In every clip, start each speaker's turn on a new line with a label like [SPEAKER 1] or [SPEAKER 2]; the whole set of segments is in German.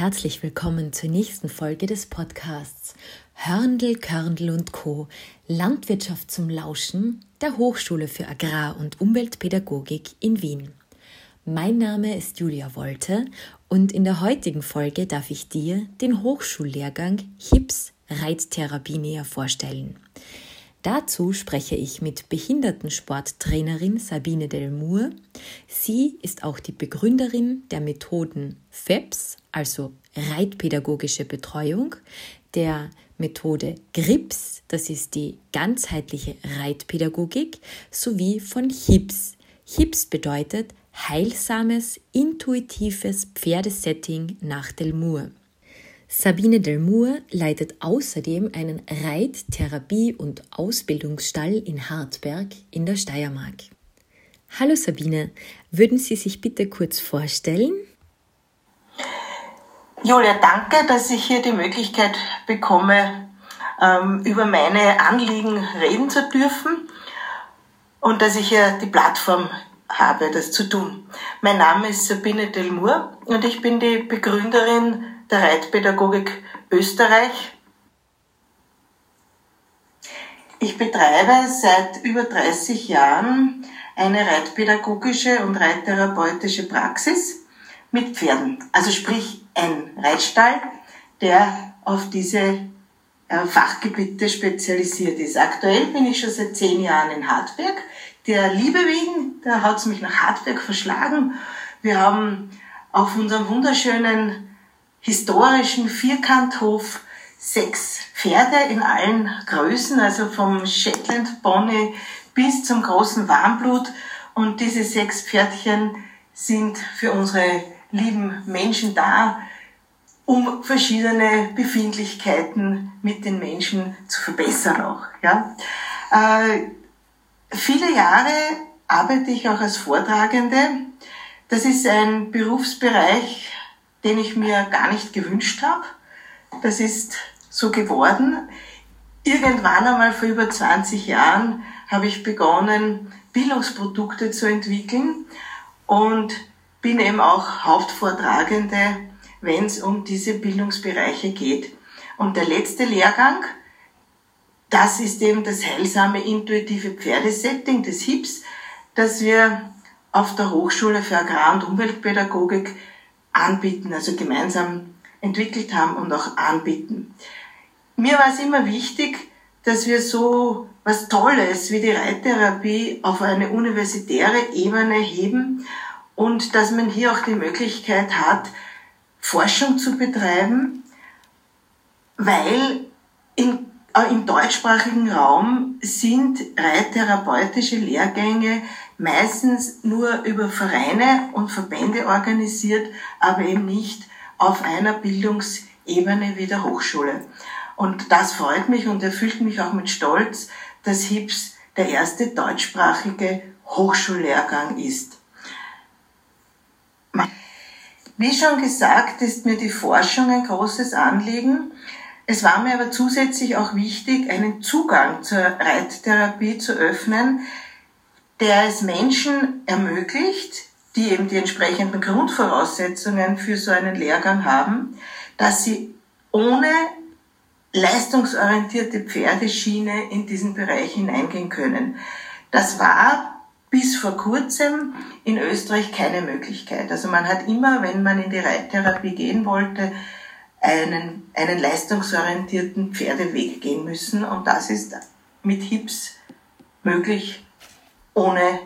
[SPEAKER 1] Herzlich willkommen zur nächsten Folge des Podcasts Hörndl, Körndl und Co. Landwirtschaft zum Lauschen der Hochschule für Agrar- und Umweltpädagogik in Wien. Mein Name ist Julia Wolte und in der heutigen Folge darf ich dir den Hochschullehrgang HIPS Reittherapie näher vorstellen. Dazu spreche ich mit Behindertensporttrainerin Sabine Delmour. Sie ist auch die Begründerin der Methoden FEPS, also Reitpädagogische Betreuung, der Methode GRIPS, das ist die ganzheitliche Reitpädagogik, sowie von HIPS. HIPS bedeutet heilsames, intuitives Pferdesetting nach Delmour. Sabine Delmour leitet außerdem einen Reit-, Therapie- und Ausbildungsstall in Hartberg in der Steiermark. Hallo Sabine, würden Sie sich bitte kurz vorstellen?
[SPEAKER 2] Julia, danke, dass ich hier die Möglichkeit bekomme, ähm, über meine Anliegen reden zu dürfen und dass ich hier die Plattform habe, das zu tun. Mein Name ist Sabine Delmour und ich bin die Begründerin der Reitpädagogik Österreich. Ich betreibe seit über 30 Jahren eine reitpädagogische und reittherapeutische Praxis mit Pferden. Also sprich ein Reitstall, der auf diese äh, Fachgebiete spezialisiert ist. Aktuell bin ich schon seit zehn Jahren in Hartberg. Der Liebe wegen, da hat es mich nach Hartberg verschlagen. Wir haben auf unserem wunderschönen historischen Vierkanthof sechs Pferde in allen Größen, also vom Shetland Pony bis zum großen Warmblut. Und diese sechs Pferdchen sind für unsere lieben Menschen da, um verschiedene Befindlichkeiten mit den Menschen zu verbessern auch. Ja. Äh, viele Jahre arbeite ich auch als Vortragende. Das ist ein Berufsbereich, den ich mir gar nicht gewünscht habe. Das ist so geworden. Irgendwann einmal vor über 20 Jahren habe ich begonnen, Bildungsprodukte zu entwickeln und bin eben auch Hauptvortragende, wenn es um diese Bildungsbereiche geht. Und der letzte Lehrgang, das ist eben das heilsame intuitive Pferdesetting des HIPS, das wir auf der Hochschule für Agrar- und Umweltpädagogik anbieten, also gemeinsam entwickelt haben und auch anbieten. Mir war es immer wichtig, dass wir so was Tolles wie die Reittherapie auf eine universitäre Ebene heben und dass man hier auch die Möglichkeit hat, Forschung zu betreiben, weil in, äh, im deutschsprachigen Raum sind reittherapeutische Lehrgänge meistens nur über Vereine und Verbände organisiert, aber eben nicht auf einer Bildungsebene wie der Hochschule. Und das freut mich und erfüllt mich auch mit Stolz, dass HIPS der erste deutschsprachige Hochschullehrgang ist. Wie schon gesagt, ist mir die Forschung ein großes Anliegen. Es war mir aber zusätzlich auch wichtig, einen Zugang zur Reittherapie zu öffnen, der es Menschen ermöglicht, die eben die entsprechenden Grundvoraussetzungen für so einen Lehrgang haben, dass sie ohne leistungsorientierte Pferdeschiene in diesen Bereich hineingehen können. Das war bis vor kurzem in Österreich keine Möglichkeit. Also man hat immer, wenn man in die Reittherapie gehen wollte, einen, einen leistungsorientierten Pferdeweg gehen müssen und das ist mit HIPS möglich ohne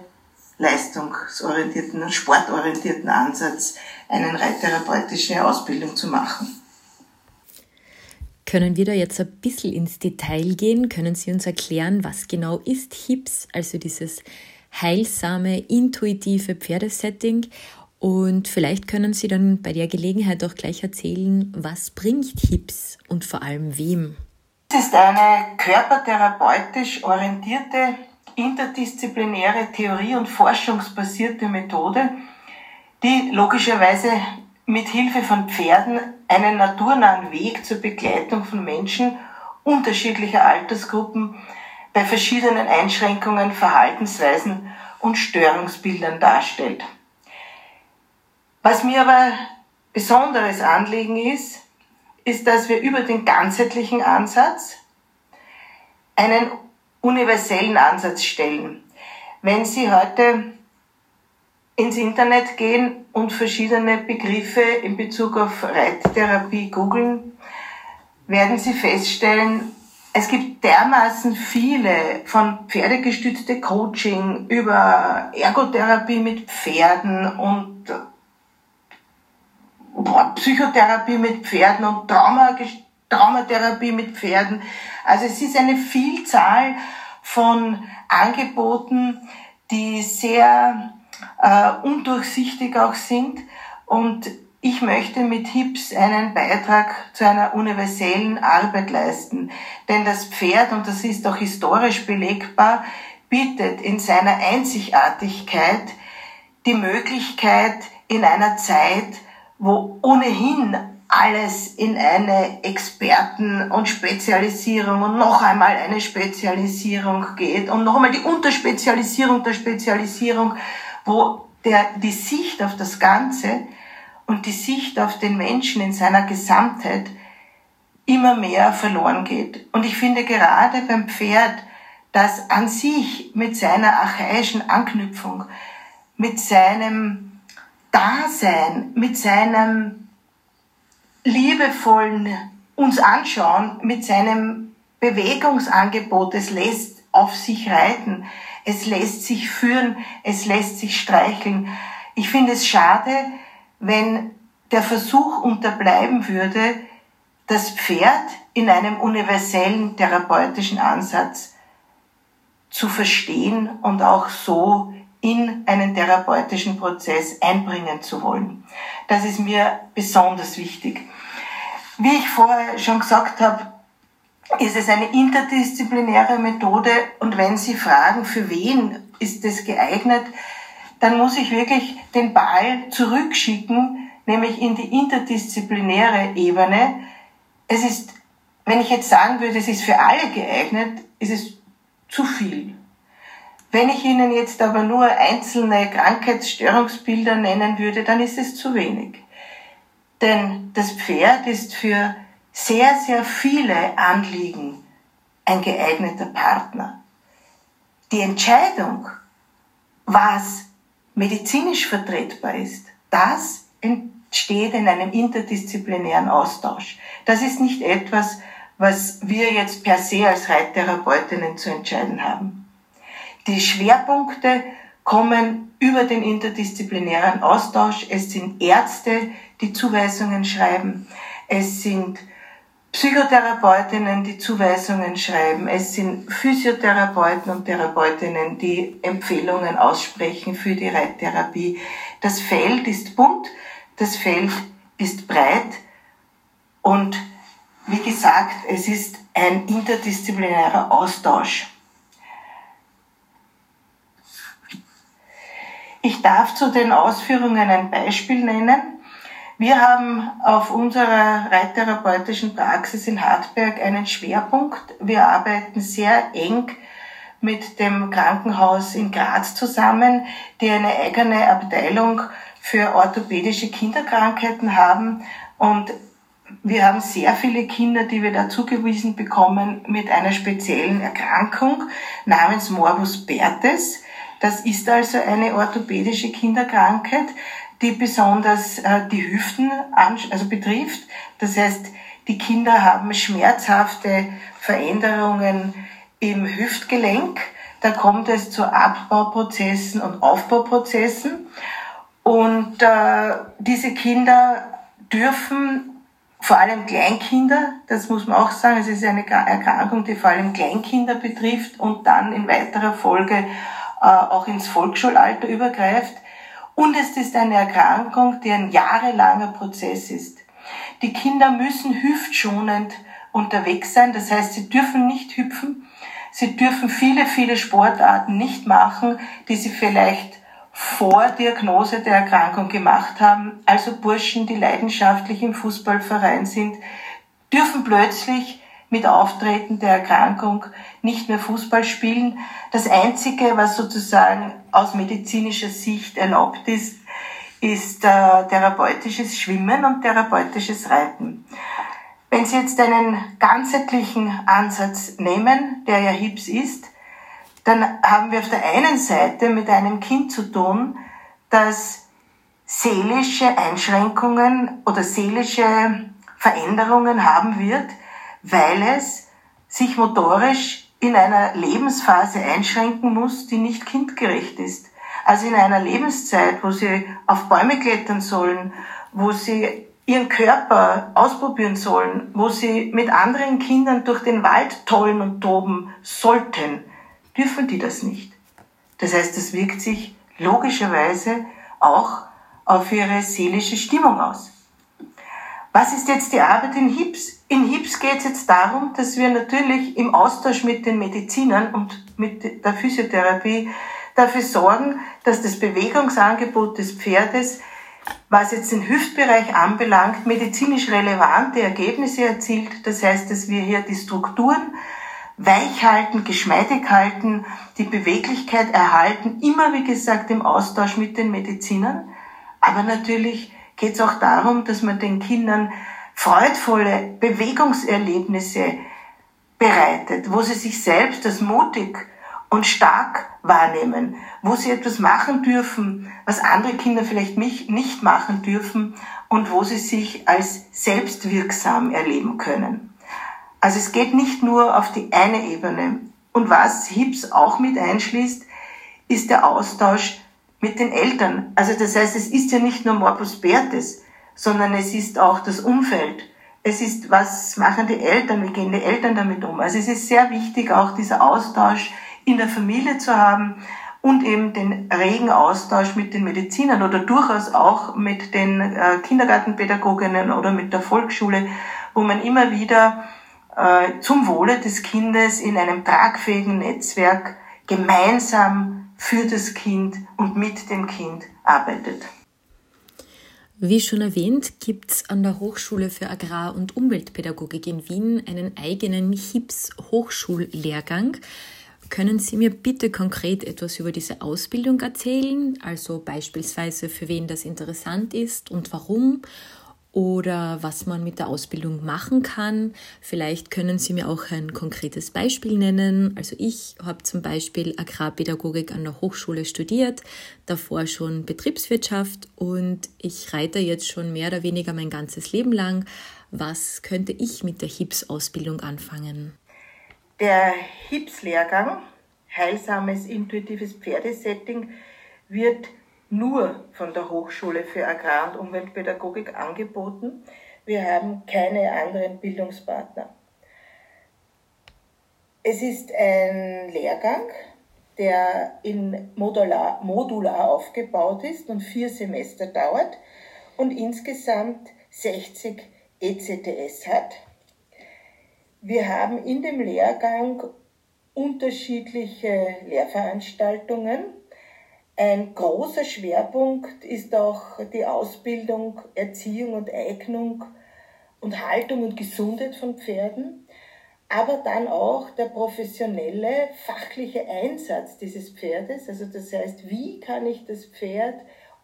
[SPEAKER 2] leistungsorientierten und sportorientierten Ansatz eine reittherapeutische Ausbildung zu machen.
[SPEAKER 1] Können wir da jetzt ein bisschen ins Detail gehen? Können Sie uns erklären, was genau ist HIPS, also dieses heilsame, intuitive Pferdesetting? Und vielleicht können Sie dann bei der Gelegenheit auch gleich erzählen, was bringt HIPS und vor allem wem?
[SPEAKER 2] Es ist eine körpertherapeutisch orientierte interdisziplinäre Theorie- und forschungsbasierte Methode, die logischerweise mit Hilfe von Pferden einen naturnahen Weg zur Begleitung von Menschen unterschiedlicher Altersgruppen bei verschiedenen Einschränkungen, Verhaltensweisen und Störungsbildern darstellt. Was mir aber besonderes Anliegen ist, ist, dass wir über den ganzheitlichen Ansatz einen universellen Ansatz stellen. Wenn Sie heute ins Internet gehen und verschiedene Begriffe in Bezug auf Reittherapie googeln, werden Sie feststellen, es gibt dermaßen viele von pferdegestützte Coaching über Ergotherapie mit Pferden und Psychotherapie mit Pferden und Trauma, Traumatherapie mit Pferden. Also es ist eine Vielzahl von Angeboten, die sehr äh, undurchsichtig auch sind und ich möchte mit HIPS einen Beitrag zu einer universellen Arbeit leisten. Denn das Pferd, und das ist auch historisch belegbar, bietet in seiner Einzigartigkeit die Möglichkeit in einer Zeit, wo ohnehin alles in eine Experten- und Spezialisierung und noch einmal eine Spezialisierung geht und noch einmal die Unterspezialisierung der Spezialisierung, wo der, die Sicht auf das Ganze und die Sicht auf den Menschen in seiner Gesamtheit immer mehr verloren geht. Und ich finde gerade beim Pferd, das an sich mit seiner archaischen Anknüpfung, mit seinem Dasein, mit seinem liebevollen uns anschauen, mit seinem Bewegungsangebot, es lässt auf sich reiten, es lässt sich führen, es lässt sich streicheln. Ich finde es schade, wenn der Versuch unterbleiben würde, das Pferd in einem universellen therapeutischen Ansatz zu verstehen und auch so in einen therapeutischen Prozess einbringen zu wollen. Das ist mir besonders wichtig. Wie ich vorher schon gesagt habe, ist es eine interdisziplinäre Methode und wenn Sie fragen, für wen ist es geeignet, dann muss ich wirklich den Ball zurückschicken, nämlich in die interdisziplinäre Ebene. Es ist, wenn ich jetzt sagen würde, es ist für alle geeignet, ist es zu viel. Wenn ich Ihnen jetzt aber nur einzelne Krankheitsstörungsbilder nennen würde, dann ist es zu wenig. Denn das Pferd ist für sehr, sehr viele Anliegen ein geeigneter Partner. Die Entscheidung, was medizinisch vertretbar ist, das entsteht in einem interdisziplinären Austausch. Das ist nicht etwas, was wir jetzt per se als Reittherapeutinnen zu entscheiden haben. Die Schwerpunkte kommen über den interdisziplinären Austausch. Es sind Ärzte, die Zuweisungen schreiben. Es sind Psychotherapeutinnen, die Zuweisungen schreiben. Es sind Physiotherapeuten und Therapeutinnen, die Empfehlungen aussprechen für die Reittherapie. Das Feld ist bunt, das Feld ist breit und wie gesagt, es ist ein interdisziplinärer Austausch. Ich darf zu den Ausführungen ein Beispiel nennen. Wir haben auf unserer reittherapeutischen Praxis in Hartberg einen Schwerpunkt. Wir arbeiten sehr eng mit dem Krankenhaus in Graz zusammen, die eine eigene Abteilung für orthopädische Kinderkrankheiten haben. Und wir haben sehr viele Kinder, die wir da zugewiesen bekommen mit einer speziellen Erkrankung namens Morbus Bertes. Das ist also eine orthopädische Kinderkrankheit, die besonders äh, die Hüften also betrifft. Das heißt, die Kinder haben schmerzhafte Veränderungen im Hüftgelenk. Da kommt es zu Abbauprozessen und Aufbauprozessen. Und äh, diese Kinder dürfen vor allem Kleinkinder, das muss man auch sagen, es ist eine Erkrankung, die vor allem Kleinkinder betrifft und dann in weiterer Folge äh, auch ins Volksschulalter übergreift. Und es ist eine Erkrankung, die ein jahrelanger Prozess ist. Die Kinder müssen hüftschonend unterwegs sein, das heißt, sie dürfen nicht hüpfen, sie dürfen viele, viele Sportarten nicht machen, die sie vielleicht vor Diagnose der Erkrankung gemacht haben. Also Burschen, die leidenschaftlich im Fußballverein sind, dürfen plötzlich mit Auftreten der Erkrankung nicht mehr Fußball spielen. Das Einzige, was sozusagen aus medizinischer Sicht erlaubt ist, ist äh, therapeutisches Schwimmen und therapeutisches Reiten. Wenn Sie jetzt einen ganzheitlichen Ansatz nehmen, der ja HIPS ist, dann haben wir auf der einen Seite mit einem Kind zu tun, das seelische Einschränkungen oder seelische Veränderungen haben wird, weil es sich motorisch in einer Lebensphase einschränken muss, die nicht kindgerecht ist. Also in einer Lebenszeit, wo sie auf Bäume klettern sollen, wo sie ihren Körper ausprobieren sollen, wo sie mit anderen Kindern durch den Wald tollen und toben sollten, dürfen die das nicht. Das heißt, das wirkt sich logischerweise auch auf ihre seelische Stimmung aus. Was ist jetzt die Arbeit in HIPS? In HIPS geht es jetzt darum, dass wir natürlich im Austausch mit den Medizinern und mit der Physiotherapie dafür sorgen, dass das Bewegungsangebot des Pferdes was jetzt den Hüftbereich anbelangt, medizinisch relevante Ergebnisse erzielt. Das heißt, dass wir hier die Strukturen weich halten, geschmeidig halten, die Beweglichkeit erhalten, immer wie gesagt im Austausch mit den Medizinern. Aber natürlich geht es auch darum, dass man den Kindern freudvolle Bewegungserlebnisse bereitet, wo sie sich selbst als mutig und stark wahrnehmen, wo sie etwas machen dürfen, was andere Kinder vielleicht nicht machen dürfen und wo sie sich als selbstwirksam erleben können. Also es geht nicht nur auf die eine Ebene. Und was HIPS auch mit einschließt, ist der Austausch mit den Eltern. Also das heißt, es ist ja nicht nur Morbus Bertes, sondern es ist auch das Umfeld. Es ist, was machen die Eltern, wie gehen die Eltern damit um. Also es ist sehr wichtig, auch dieser Austausch in der Familie zu haben und eben den regen Austausch mit den Medizinern oder durchaus auch mit den äh, Kindergartenpädagoginnen oder mit der Volksschule, wo man immer wieder äh, zum Wohle des Kindes in einem tragfähigen Netzwerk gemeinsam für das Kind und mit dem Kind arbeitet.
[SPEAKER 1] Wie schon erwähnt, gibt es an der Hochschule für Agrar- und Umweltpädagogik in Wien einen eigenen HIPS-Hochschullehrgang. Können Sie mir bitte konkret etwas über diese Ausbildung erzählen? Also beispielsweise für wen das interessant ist und warum? Oder was man mit der Ausbildung machen kann. Vielleicht können Sie mir auch ein konkretes Beispiel nennen. Also ich habe zum Beispiel Agrarpädagogik an der Hochschule studiert, davor schon Betriebswirtschaft und ich reite jetzt schon mehr oder weniger mein ganzes Leben lang. Was könnte ich mit der HIPS-Ausbildung anfangen?
[SPEAKER 2] Der HIPS-Lehrgang, Heilsames intuitives Pferdesetting, wird nur von der Hochschule für Agrar- und Umweltpädagogik angeboten. Wir haben keine anderen Bildungspartner. Es ist ein Lehrgang, der in modular, modular aufgebaut ist und vier Semester dauert und insgesamt 60 ECTS hat. Wir haben in dem Lehrgang unterschiedliche Lehrveranstaltungen. Ein großer Schwerpunkt ist auch die Ausbildung, Erziehung und Eignung und Haltung und Gesundheit von Pferden, aber dann auch der professionelle, fachliche Einsatz dieses Pferdes. Also das heißt, wie kann ich das Pferd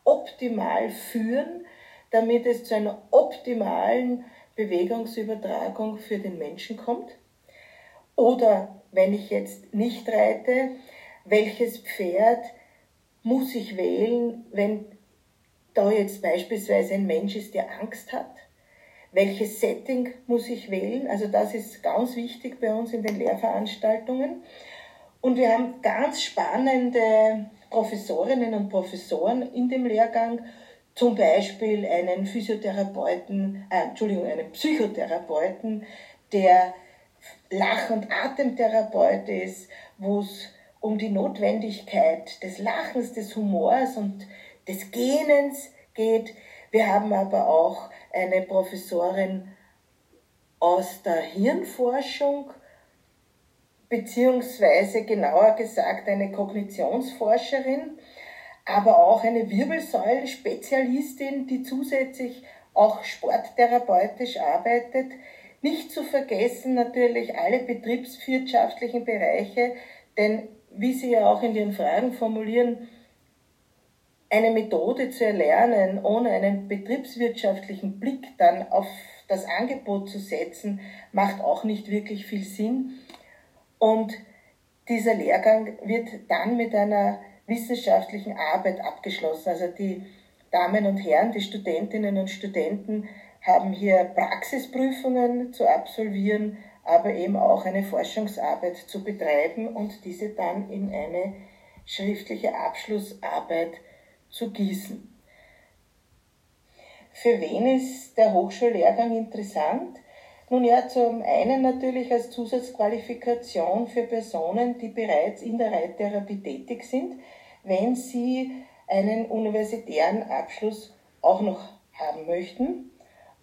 [SPEAKER 2] optimal führen, damit es zu einer optimalen Bewegungsübertragung für den Menschen kommt? Oder wenn ich jetzt nicht reite, welches Pferd muss ich wählen, wenn da jetzt beispielsweise ein Mensch ist, der Angst hat? Welches Setting muss ich wählen? Also das ist ganz wichtig bei uns in den Lehrveranstaltungen. Und wir haben ganz spannende Professorinnen und Professoren in dem Lehrgang zum Beispiel einen Physiotherapeuten, äh, Entschuldigung, einen Psychotherapeuten, der Lach- und Atemtherapeut ist, wo es um die Notwendigkeit des Lachens, des Humors und des Gähnens geht. Wir haben aber auch eine Professorin aus der Hirnforschung, beziehungsweise genauer gesagt eine Kognitionsforscherin, aber auch eine Wirbelsäulenspezialistin, die zusätzlich auch sporttherapeutisch arbeitet. Nicht zu vergessen natürlich alle betriebswirtschaftlichen Bereiche, denn wie Sie ja auch in Ihren Fragen formulieren, eine Methode zu erlernen, ohne einen betriebswirtschaftlichen Blick dann auf das Angebot zu setzen, macht auch nicht wirklich viel Sinn. Und dieser Lehrgang wird dann mit einer wissenschaftlichen Arbeit abgeschlossen. Also die Damen und Herren, die Studentinnen und Studenten haben hier Praxisprüfungen zu absolvieren, aber eben auch eine Forschungsarbeit zu betreiben und diese dann in eine schriftliche Abschlussarbeit zu gießen. Für wen ist der Hochschullehrgang interessant? Nun ja, zum einen natürlich als Zusatzqualifikation für Personen, die bereits in der Reittherapie tätig sind, wenn sie einen universitären Abschluss auch noch haben möchten,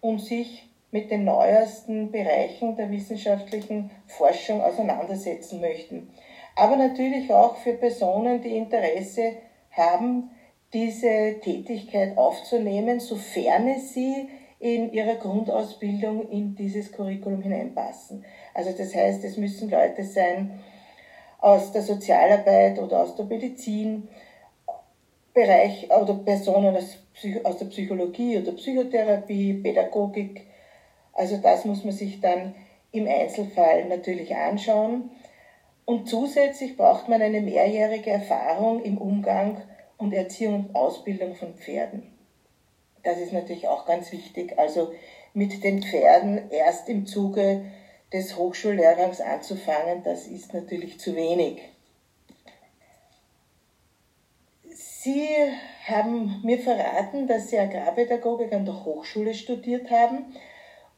[SPEAKER 2] um sich mit den neuesten Bereichen der wissenschaftlichen Forschung auseinandersetzen möchten. Aber natürlich auch für Personen, die Interesse haben, diese Tätigkeit aufzunehmen, sofern sie in ihrer Grundausbildung in dieses Curriculum hineinpassen. Also das heißt, es müssen Leute sein aus der Sozialarbeit oder aus der Medizin, Bereich oder Personen aus der Psychologie oder Psychotherapie, Pädagogik. Also das muss man sich dann im Einzelfall natürlich anschauen. Und zusätzlich braucht man eine mehrjährige Erfahrung im Umgang und Erziehung und Ausbildung von Pferden. Das ist natürlich auch ganz wichtig. Also mit den Pferden erst im Zuge des Hochschullehrgangs anzufangen, das ist natürlich zu wenig. Sie haben mir verraten, dass Sie Agrarpädagogik an der Hochschule studiert haben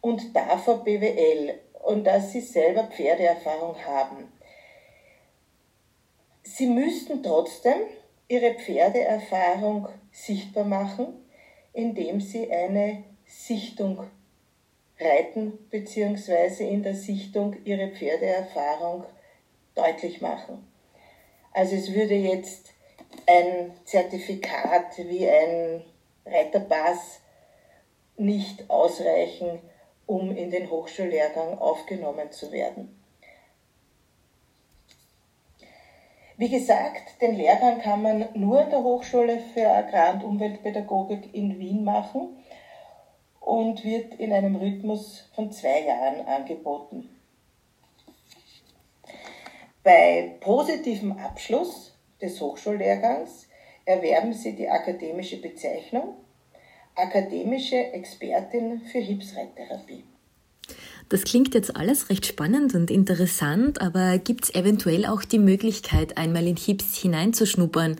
[SPEAKER 2] und davor BWL und dass Sie selber Pferdeerfahrung haben. Sie müssten trotzdem Ihre Pferdeerfahrung sichtbar machen, indem Sie eine Sichtung reiten bzw. in der Sichtung Ihre Pferdeerfahrung deutlich machen. Also es würde jetzt ein Zertifikat wie ein Reiterpass nicht ausreichen, um in den Hochschullehrgang aufgenommen zu werden. Wie gesagt, den Lehrgang kann man nur an der Hochschule für Agrar- und Umweltpädagogik in Wien machen und wird in einem Rhythmus von zwei Jahren angeboten. Bei positivem Abschluss des Hochschullehrgangs erwerben Sie die akademische Bezeichnung Akademische Expertin für Hilfsreittherapie.
[SPEAKER 1] Das klingt jetzt alles recht spannend und interessant, aber gibt es eventuell auch die Möglichkeit, einmal in HIPS hineinzuschnuppern?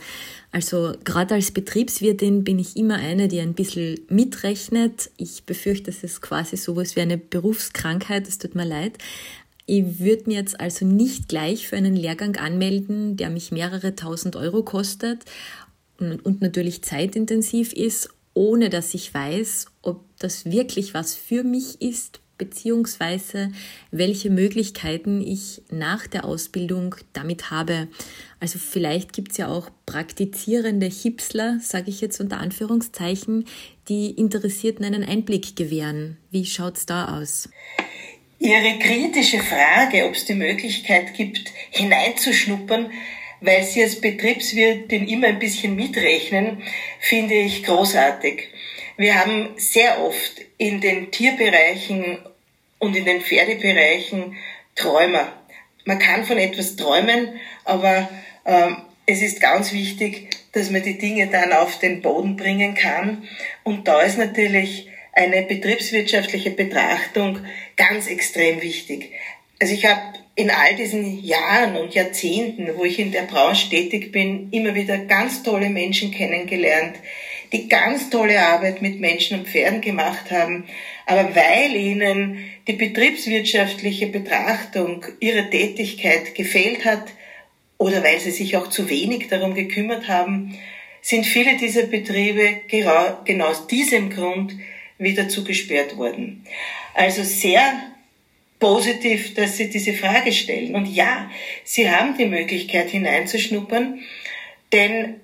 [SPEAKER 1] Also gerade als Betriebswirtin bin ich immer eine, die ein bisschen mitrechnet. Ich befürchte, das ist quasi sowas wie eine Berufskrankheit, es tut mir leid. Ich würde mir jetzt also nicht gleich für einen Lehrgang anmelden, der mich mehrere tausend Euro kostet und natürlich zeitintensiv ist, ohne dass ich weiß, ob das wirklich was für mich ist, beziehungsweise welche Möglichkeiten ich nach der Ausbildung damit habe. Also vielleicht gibt es ja auch praktizierende Hipsler, sage ich jetzt unter Anführungszeichen, die Interessierten einen Einblick gewähren. Wie schaut es da aus?
[SPEAKER 2] Ihre kritische Frage, ob es die Möglichkeit gibt, hineinzuschnuppern, weil Sie als Betriebswirtin immer ein bisschen mitrechnen, finde ich großartig. Wir haben sehr oft in den Tierbereichen und in den Pferdebereichen Träumer. Man kann von etwas träumen, aber äh, es ist ganz wichtig, dass man die Dinge dann auf den Boden bringen kann. Und da ist natürlich eine betriebswirtschaftliche Betrachtung ganz extrem wichtig. Also ich habe in all diesen Jahren und Jahrzehnten, wo ich in der Branche tätig bin, immer wieder ganz tolle Menschen kennengelernt, die ganz tolle Arbeit mit Menschen und Pferden gemacht haben. Aber weil ihnen die betriebswirtschaftliche Betrachtung ihrer Tätigkeit gefehlt hat oder weil sie sich auch zu wenig darum gekümmert haben, sind viele dieser Betriebe genau aus diesem Grund wieder zugesperrt worden. Also sehr positiv, dass Sie diese Frage stellen. Und ja, Sie haben die Möglichkeit hineinzuschnuppern, denn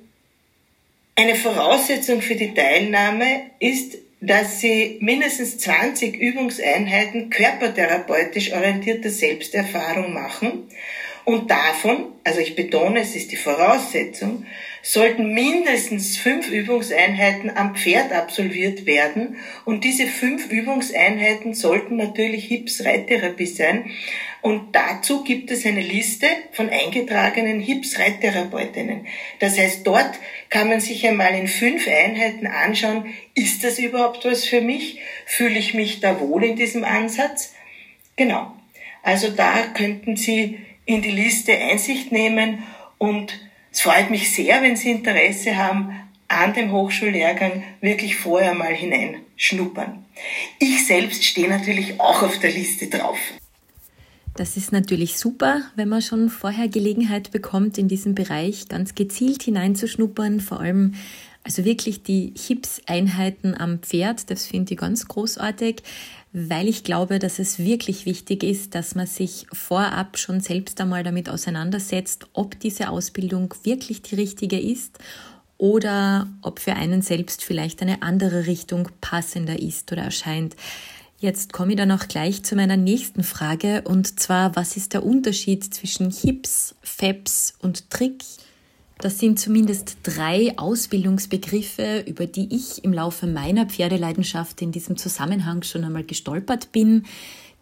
[SPEAKER 2] eine Voraussetzung für die Teilnahme ist, dass Sie mindestens 20 Übungseinheiten körpertherapeutisch orientierter Selbsterfahrung machen Und davon, also ich betone, es ist die Voraussetzung, sollten mindestens fünf Übungseinheiten am Pferd absolviert werden. Und diese fünf Übungseinheiten sollten natürlich Hips-Reittherapie sein. Und dazu gibt es eine Liste von eingetragenen Hips-Reittherapeutinnen. Das heißt, dort kann man sich einmal in fünf Einheiten anschauen, ist das überhaupt was für mich? Fühle ich mich da wohl in diesem Ansatz? Genau. Also da könnten Sie in die Liste Einsicht nehmen und es freut mich sehr, wenn Sie Interesse haben an dem Hochschullehrgang wirklich vorher mal hineinschnuppern. Ich selbst stehe natürlich auch auf der Liste drauf.
[SPEAKER 1] Das ist natürlich super, wenn man schon vorher Gelegenheit bekommt, in diesem Bereich ganz gezielt hineinzuschnuppern, vor allem also wirklich die Hips-Einheiten am Pferd, das finde ich ganz großartig weil ich glaube, dass es wirklich wichtig ist, dass man sich vorab schon selbst einmal damit auseinandersetzt, ob diese Ausbildung wirklich die richtige ist oder ob für einen selbst vielleicht eine andere Richtung passender ist oder erscheint. Jetzt komme ich dann auch gleich zu meiner nächsten Frage und zwar, was ist der Unterschied zwischen Hips, Feps und Trick? Das sind zumindest drei Ausbildungsbegriffe, über die ich im Laufe meiner Pferdeleidenschaft in diesem Zusammenhang schon einmal gestolpert bin.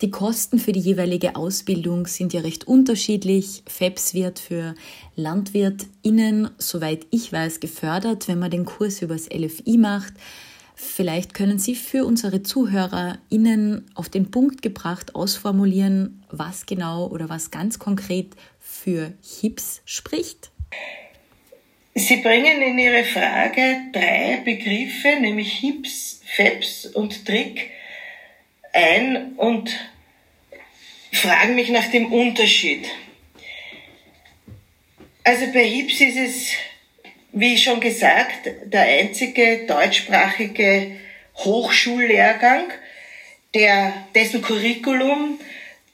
[SPEAKER 1] Die Kosten für die jeweilige Ausbildung sind ja recht unterschiedlich. FEPS wird für LandwirtInnen, soweit ich weiß, gefördert, wenn man den Kurs übers LFI macht. Vielleicht können Sie für unsere ZuhörerInnen auf den Punkt gebracht ausformulieren, was genau oder was ganz konkret für HIPS spricht.
[SPEAKER 2] Sie bringen in Ihre Frage drei Begriffe, nämlich Hips, Feps und Trick, ein und fragen mich nach dem Unterschied. Also bei Hips ist es, wie schon gesagt, der einzige deutschsprachige Hochschullehrgang, der, dessen Curriculum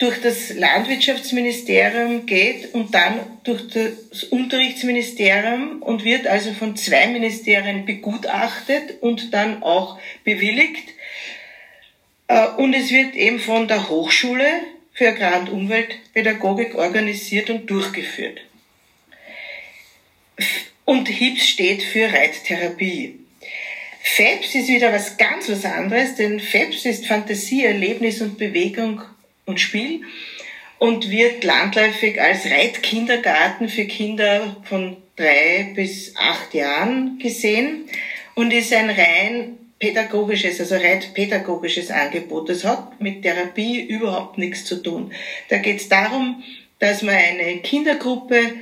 [SPEAKER 2] durch das Landwirtschaftsministerium geht und dann durch das Unterrichtsministerium und wird also von zwei Ministerien begutachtet und dann auch bewilligt. Äh, und es wird eben von der Hochschule für Agrar- und Umweltpädagogik organisiert und durchgeführt. Und HIPS steht für Reittherapie. FEPS ist wieder was ganz was anderes, denn FEPS ist Fantasie, Erlebnis und Bewegung und Spiel und wird landläufig als Reitkindergarten für Kinder von drei bis acht Jahren gesehen und ist ein rein pädagogisches, also reitpädagogisches Angebot. Das hat mit Therapie überhaupt nichts zu tun. Da geht es darum, dass man eine Kindergruppe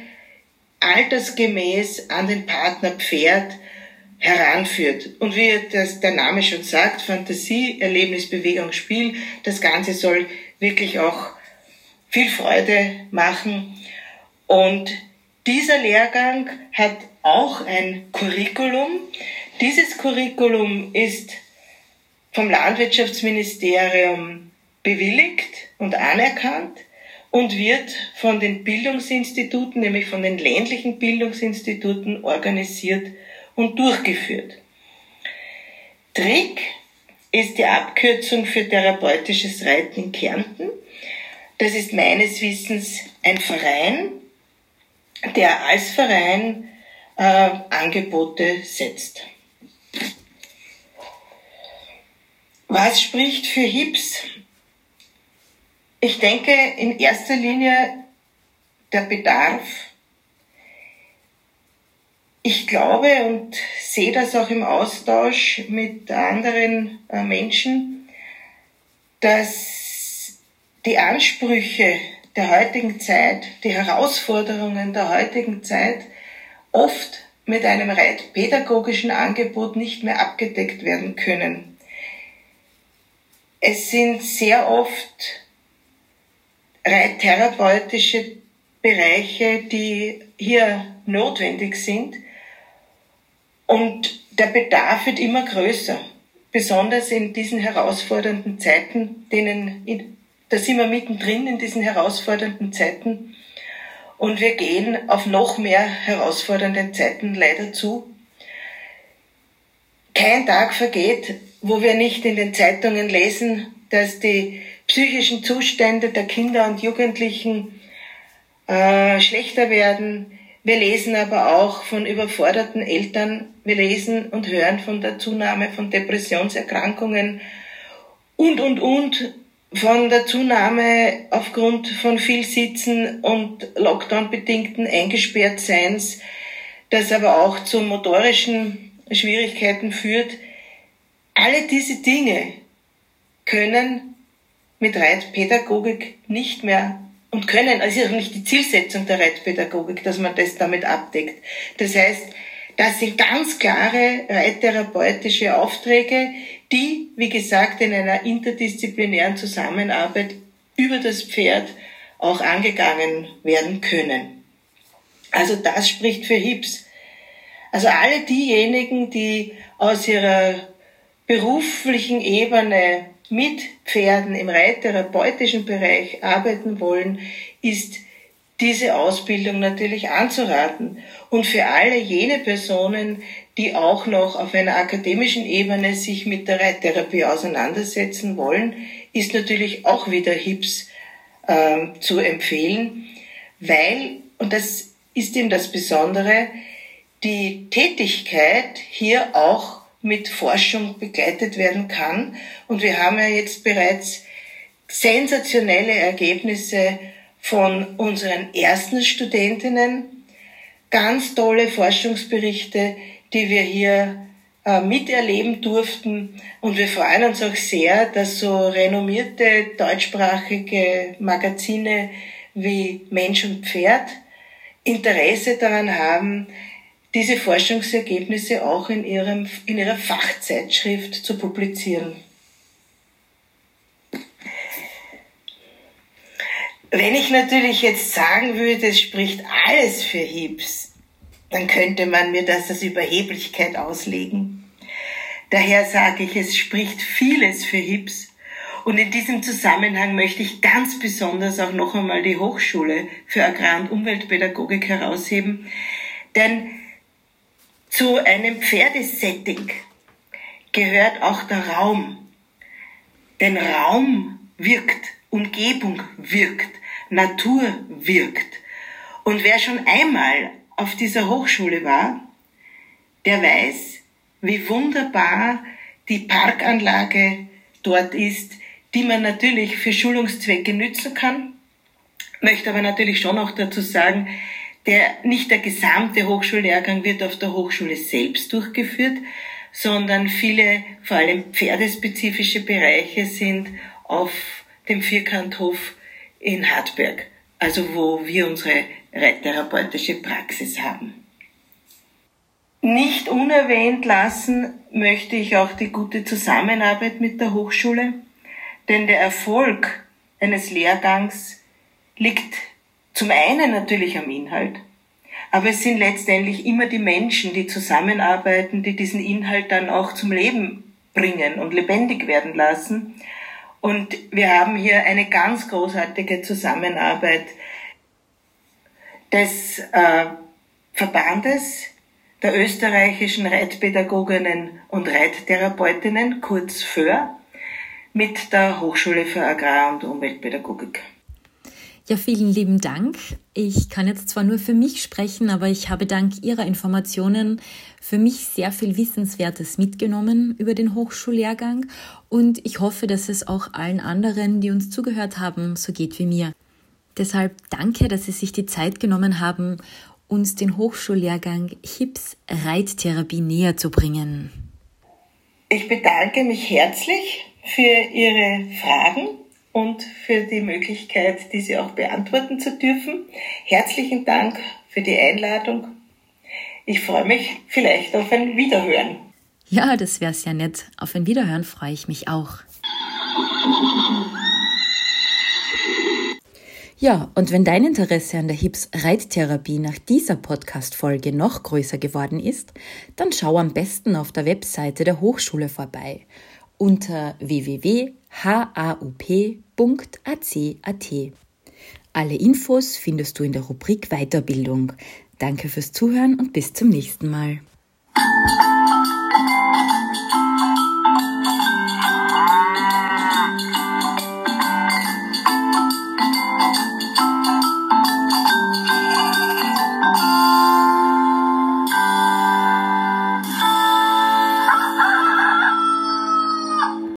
[SPEAKER 2] altersgemäß an den Partner Pferd heranführt. Und wie das der Name schon sagt, Fantasie, Erlebnis, Bewegung, Spiel, das Ganze soll wirklich auch viel Freude machen. Und dieser Lehrgang hat auch ein Curriculum. Dieses Curriculum ist vom Landwirtschaftsministerium bewilligt und anerkannt und wird von den Bildungsinstituten, nämlich von den ländlichen Bildungsinstituten organisiert und durchgeführt. Trick ist die Abkürzung für therapeutisches Reiten in Kärnten. Das ist meines Wissens ein Verein, der als Verein äh, Angebote setzt. Was spricht für HIPS? Ich denke in erster Linie der Bedarf ich glaube und sehe das auch im Austausch mit anderen äh, Menschen, dass die Ansprüche der heutigen Zeit, die Herausforderungen der heutigen Zeit oft mit einem pädagogischen Angebot nicht mehr abgedeckt werden können. Es sind sehr oft reittherapeutische Bereiche, die hier notwendig sind, und der Bedarf wird immer größer, besonders in diesen herausfordernden Zeiten, denen, da sind wir mittendrin in diesen herausfordernden Zeiten. Und wir gehen auf noch mehr herausfordernde Zeiten leider zu. Kein Tag vergeht, wo wir nicht in den Zeitungen lesen, dass die psychischen Zustände der Kinder und Jugendlichen äh, schlechter werden. Wir lesen aber auch von überforderten Eltern. Wir lesen und hören von der Zunahme von Depressionserkrankungen und, und, und von der Zunahme aufgrund von viel Sitzen und Lockdown-bedingten Eingesperrtseins, das aber auch zu motorischen Schwierigkeiten führt. Alle diese Dinge können mit Reitpädagogik nicht mehr und können, also ist auch nicht die Zielsetzung der Reitpädagogik, dass man das damit abdeckt. Das heißt, das sind ganz klare reittherapeutische Aufträge, die, wie gesagt, in einer interdisziplinären Zusammenarbeit über das Pferd auch angegangen werden können. Also das spricht für HIPS. Also alle diejenigen, die aus ihrer beruflichen Ebene mit Pferden im reittherapeutischen Bereich arbeiten wollen, ist diese Ausbildung natürlich anzuraten. Und für alle jene Personen, die auch noch auf einer akademischen Ebene sich mit der Reittherapie auseinandersetzen wollen, ist natürlich auch wieder HIPS äh, zu empfehlen, weil, und das ist eben das Besondere, die Tätigkeit hier auch mit Forschung begleitet werden kann. Und wir haben ja jetzt bereits sensationelle Ergebnisse von unseren ersten Studentinnen, ganz tolle Forschungsberichte, die wir hier äh, miterleben durften. Und wir freuen uns auch sehr, dass so renommierte deutschsprachige Magazine wie Mensch und Pferd Interesse daran haben, diese Forschungsergebnisse auch in, ihrem, in ihrer Fachzeitschrift zu publizieren. Wenn ich natürlich jetzt sagen würde, es spricht alles für Hips, dann könnte man mir das als Überheblichkeit auslegen. Daher sage ich, es spricht vieles für Hips. Und in diesem Zusammenhang möchte ich ganz besonders auch noch einmal die Hochschule für Agrar- und Umweltpädagogik herausheben. Denn zu einem Pferdesetting gehört auch der Raum. Denn Raum wirkt, Umgebung wirkt. Natur wirkt. Und wer schon einmal auf dieser Hochschule war, der weiß, wie wunderbar die Parkanlage dort ist, die man natürlich für Schulungszwecke nützen kann. Möchte aber natürlich schon auch dazu sagen, der, nicht der gesamte Hochschullehrgang wird auf der Hochschule selbst durchgeführt, sondern viele, vor allem pferdespezifische Bereiche sind auf dem Vierkanthof in Hartberg, also wo wir unsere reittherapeutische Praxis haben. Nicht unerwähnt lassen möchte ich auch die gute Zusammenarbeit mit der Hochschule, denn der Erfolg eines Lehrgangs liegt zum einen natürlich am Inhalt, aber es sind letztendlich immer die Menschen, die zusammenarbeiten, die diesen Inhalt dann auch zum Leben bringen und lebendig werden lassen. Und wir haben hier eine ganz großartige Zusammenarbeit des äh, Verbandes der österreichischen Reitpädagoginnen und Reittherapeutinnen, kurz FÖR, mit der Hochschule für Agrar- und Umweltpädagogik.
[SPEAKER 1] Ja, vielen lieben Dank. Ich kann jetzt zwar nur für mich sprechen, aber ich habe dank Ihrer Informationen für mich sehr viel Wissenswertes mitgenommen über den Hochschullehrgang und ich hoffe, dass es auch allen anderen, die uns zugehört haben, so geht wie mir. Deshalb danke, dass Sie sich die Zeit genommen haben, uns den Hochschullehrgang HIPS Reittherapie näher zu bringen.
[SPEAKER 2] Ich bedanke mich herzlich für Ihre Fragen und für die Möglichkeit, diese auch beantworten zu dürfen. Herzlichen Dank für die Einladung. Ich freue mich vielleicht auf ein Wiederhören.
[SPEAKER 1] Ja, das wäre sehr nett. Auf ein Wiederhören freue ich mich auch. Ja, und wenn dein Interesse an der Hips Reittherapie nach dieser Podcast-Folge noch größer geworden ist, dann schau am besten auf der Webseite der Hochschule vorbei unter www.haup.ac.at. Alle Infos findest du in der Rubrik Weiterbildung. Danke fürs Zuhören und bis zum nächsten Mal.